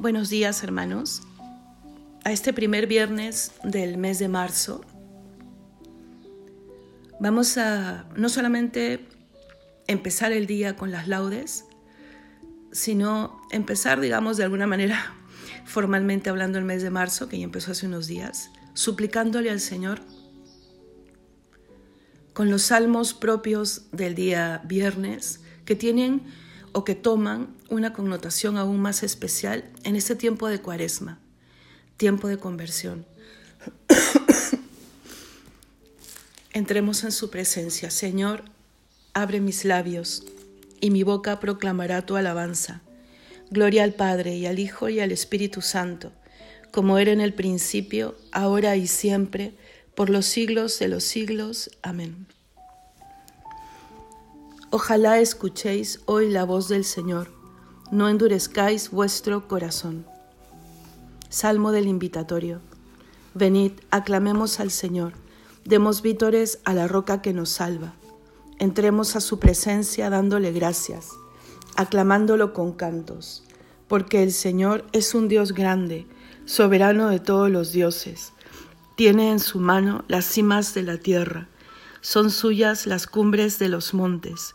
Buenos días hermanos. A este primer viernes del mes de marzo vamos a no solamente empezar el día con las laudes, sino empezar, digamos, de alguna manera formalmente hablando el mes de marzo, que ya empezó hace unos días, suplicándole al Señor con los salmos propios del día viernes, que tienen o que toman una connotación aún más especial en este tiempo de cuaresma, tiempo de conversión. Entremos en su presencia. Señor, abre mis labios y mi boca proclamará tu alabanza. Gloria al Padre y al Hijo y al Espíritu Santo, como era en el principio, ahora y siempre, por los siglos de los siglos. Amén. Ojalá escuchéis hoy la voz del Señor, no endurezcáis vuestro corazón. Salmo del invitatorio. Venid, aclamemos al Señor, demos vítores a la roca que nos salva. Entremos a su presencia dándole gracias, aclamándolo con cantos, porque el Señor es un Dios grande, soberano de todos los dioses. Tiene en su mano las cimas de la tierra, son suyas las cumbres de los montes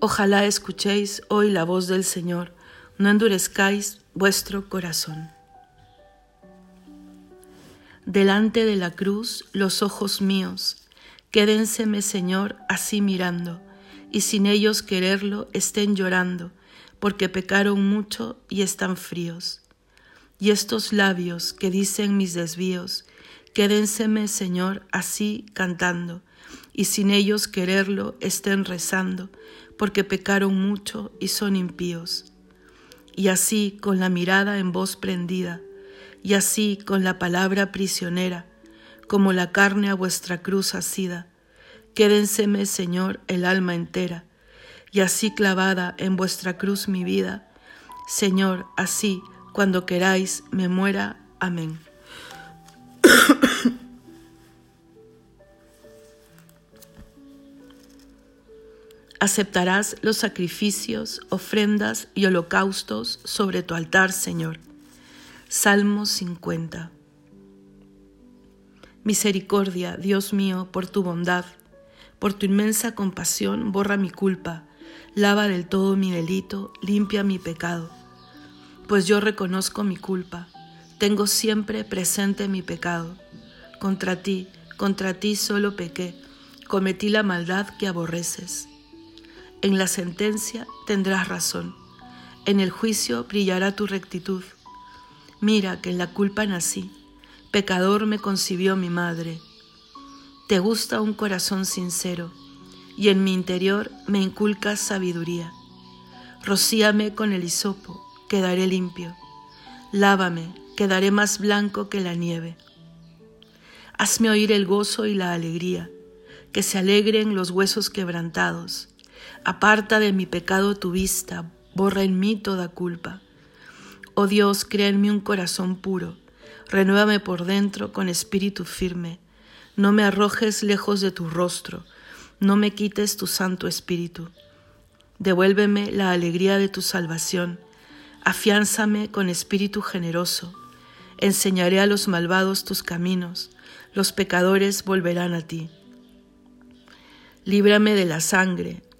Ojalá escuchéis hoy la voz del Señor, no endurezcáis vuestro corazón. Delante de la cruz los ojos míos, quédenseme Señor así mirando, y sin ellos quererlo estén llorando, porque pecaron mucho y están fríos. Y estos labios que dicen mis desvíos, quédenseme Señor así cantando, y sin ellos quererlo estén rezando, porque pecaron mucho y son impíos. Y así con la mirada en voz prendida, y así con la palabra prisionera, como la carne a vuestra cruz asida, quédenseme, Señor, el alma entera, y así clavada en vuestra cruz mi vida, Señor, así, cuando queráis, me muera. Amén. Aceptarás los sacrificios, ofrendas y holocaustos sobre tu altar, Señor. Salmo 50. Misericordia, Dios mío, por tu bondad, por tu inmensa compasión, borra mi culpa, lava del todo mi delito, limpia mi pecado. Pues yo reconozco mi culpa, tengo siempre presente mi pecado. Contra ti, contra ti solo pequé, cometí la maldad que aborreces. En la sentencia tendrás razón, en el juicio brillará tu rectitud. Mira que en la culpa nací, pecador me concibió mi madre. Te gusta un corazón sincero, y en mi interior me inculcas sabiduría. Rocíame con el hisopo, quedaré limpio. Lávame, quedaré más blanco que la nieve. Hazme oír el gozo y la alegría, que se alegren los huesos quebrantados Aparta de mi pecado tu vista, borra en mí toda culpa. Oh Dios, crea en mí un corazón puro, renuévame por dentro con espíritu firme. No me arrojes lejos de tu rostro, no me quites tu santo espíritu. Devuélveme la alegría de tu salvación, afiánzame con espíritu generoso. Enseñaré a los malvados tus caminos, los pecadores volverán a ti. Líbrame de la sangre,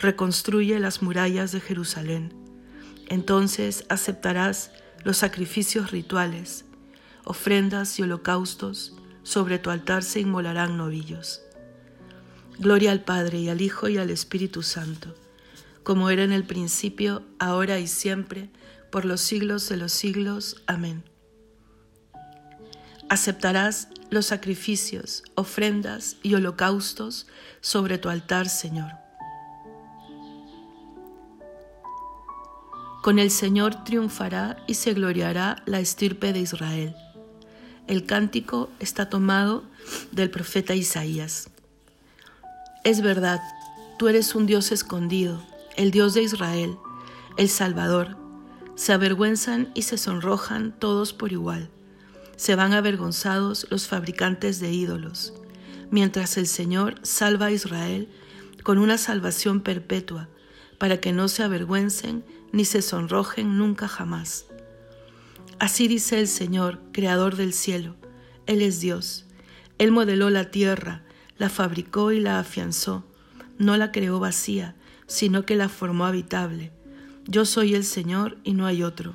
reconstruye las murallas de Jerusalén. Entonces aceptarás los sacrificios rituales, ofrendas y holocaustos, sobre tu altar se inmolarán novillos. Gloria al Padre y al Hijo y al Espíritu Santo, como era en el principio, ahora y siempre, por los siglos de los siglos. Amén. Aceptarás los sacrificios, ofrendas y holocaustos sobre tu altar, Señor. Con el Señor triunfará y se gloriará la estirpe de Israel. El cántico está tomado del profeta Isaías. Es verdad, tú eres un Dios escondido, el Dios de Israel, el Salvador. Se avergüenzan y se sonrojan todos por igual. Se van avergonzados los fabricantes de ídolos, mientras el Señor salva a Israel con una salvación perpetua, para que no se avergüencen ni se sonrojen nunca jamás. Así dice el Señor, Creador del cielo. Él es Dios. Él modeló la tierra, la fabricó y la afianzó. No la creó vacía, sino que la formó habitable. Yo soy el Señor y no hay otro.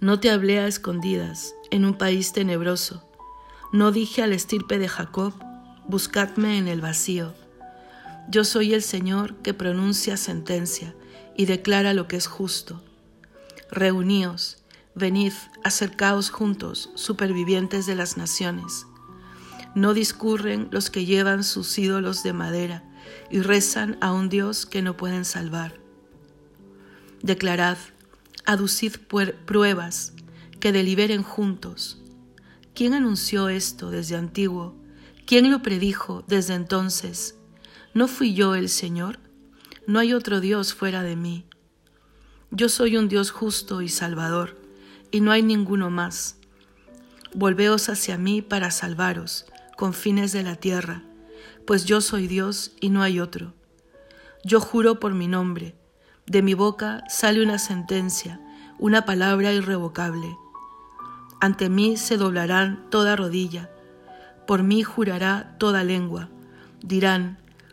No te hablé a escondidas, en un país tenebroso. No dije al estirpe de Jacob, buscadme en el vacío. Yo soy el Señor que pronuncia sentencia y declara lo que es justo. Reuníos, venid, acercaos juntos, supervivientes de las naciones. No discurren los que llevan sus ídolos de madera y rezan a un Dios que no pueden salvar. Declarad, aducid pruebas, que deliberen juntos. ¿Quién anunció esto desde antiguo? ¿Quién lo predijo desde entonces? ¿No fui yo el Señor? No hay otro Dios fuera de mí. Yo soy un Dios justo y salvador, y no hay ninguno más. Volveos hacia mí para salvaros, con fines de la tierra, pues yo soy Dios y no hay otro. Yo juro por mi nombre, de mi boca sale una sentencia, una palabra irrevocable. Ante mí se doblarán toda rodilla, por mí jurará toda lengua. Dirán,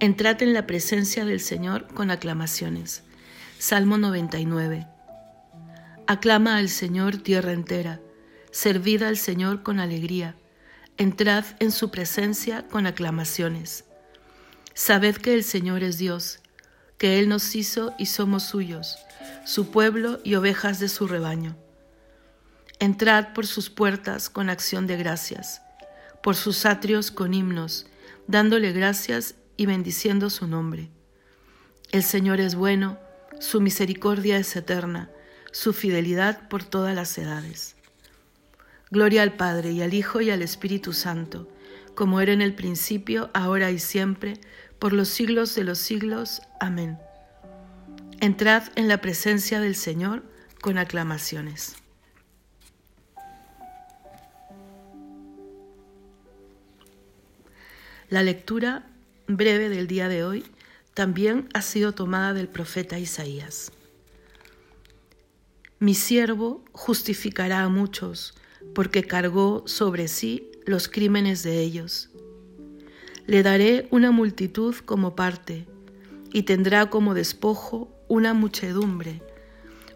Entrad en la presencia del Señor con aclamaciones. Salmo 99. Aclama al Señor tierra entera, servid al Señor con alegría, entrad en su presencia con aclamaciones. Sabed que el Señor es Dios, que Él nos hizo y somos suyos, su pueblo y ovejas de su rebaño. Entrad por sus puertas con acción de gracias, por sus atrios con himnos, dándole gracias y bendiciendo su nombre. El Señor es bueno, su misericordia es eterna, su fidelidad por todas las edades. Gloria al Padre y al Hijo y al Espíritu Santo, como era en el principio, ahora y siempre, por los siglos de los siglos. Amén. Entrad en la presencia del Señor con aclamaciones. La lectura breve del día de hoy también ha sido tomada del profeta Isaías. Mi siervo justificará a muchos porque cargó sobre sí los crímenes de ellos. Le daré una multitud como parte y tendrá como despojo una muchedumbre,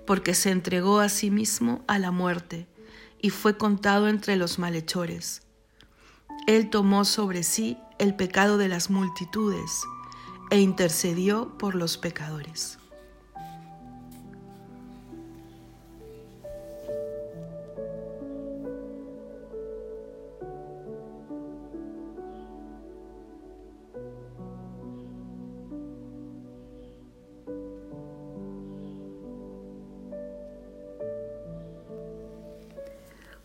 porque se entregó a sí mismo a la muerte y fue contado entre los malhechores. Él tomó sobre sí el pecado de las multitudes e intercedió por los pecadores.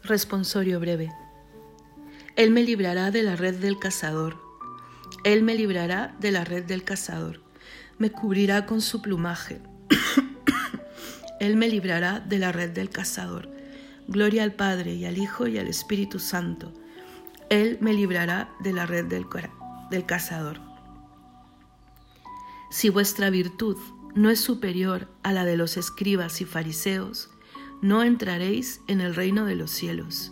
Responsorio breve. Él me librará de la red del cazador. Él me librará de la red del cazador. Me cubrirá con su plumaje. Él me librará de la red del cazador. Gloria al Padre y al Hijo y al Espíritu Santo. Él me librará de la red del, cazador. Si vuestra virtud no es superior a la de los escribas y fariseos, no entraréis en el reino de los cielos.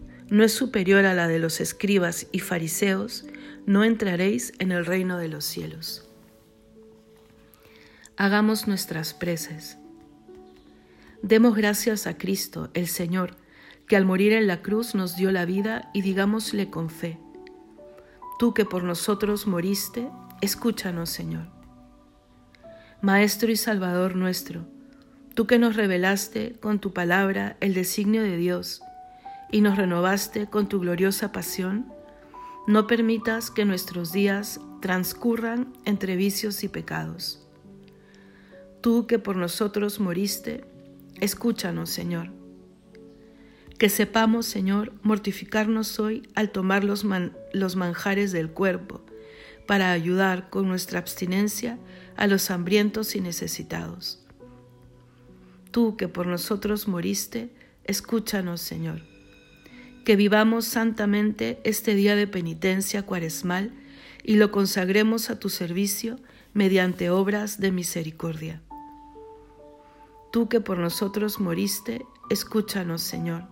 no es superior a la de los escribas y fariseos, no entraréis en el reino de los cielos. Hagamos nuestras preces. Demos gracias a Cristo, el Señor, que al morir en la cruz nos dio la vida y digámosle con fe, Tú que por nosotros moriste, escúchanos, Señor. Maestro y Salvador nuestro, Tú que nos revelaste con tu palabra el designio de Dios y nos renovaste con tu gloriosa pasión, no permitas que nuestros días transcurran entre vicios y pecados. Tú que por nosotros moriste, escúchanos, Señor. Que sepamos, Señor, mortificarnos hoy al tomar los, manjares del cuerpo, para ayudar con nuestra abstinencia a los hambrientos y necesitados Tú que por nosotros moriste, escúchanos, Señor. Que vivamos santamente este día de penitencia cuaresmal y lo consagremos a tu servicio mediante obras de misericordia. Tú que por nosotros moriste, escúchanos, Señor.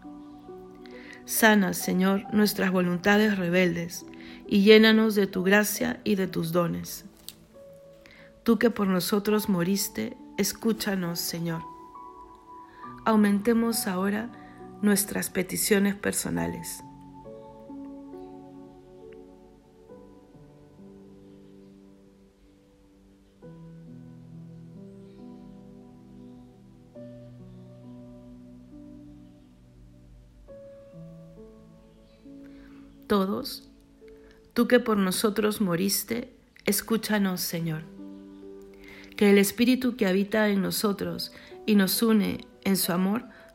Sana, Señor, nuestras voluntades rebeldes y llénanos de tu gracia y de tus dones. Tú que por nosotros moriste, escúchanos, Señor aumentemos ahora nuestras peticiones personales. Todos, tú que por nosotros moriste, escúchanos, Señor. Que el Espíritu que habita en nosotros y nos une en su amor,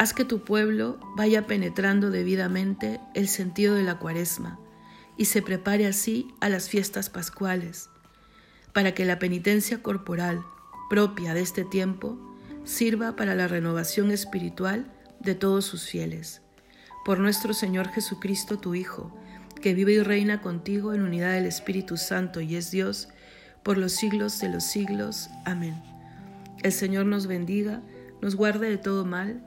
Haz que tu pueblo vaya penetrando debidamente el sentido de la cuaresma y se prepare así a las fiestas pascuales, para que la penitencia corporal propia de este tiempo sirva para la renovación espiritual de todos sus fieles. Por nuestro Señor Jesucristo, tu Hijo, que vive y reina contigo en unidad del Espíritu Santo y es Dios, por los siglos de los siglos. Amén. El Señor nos bendiga, nos guarde de todo mal,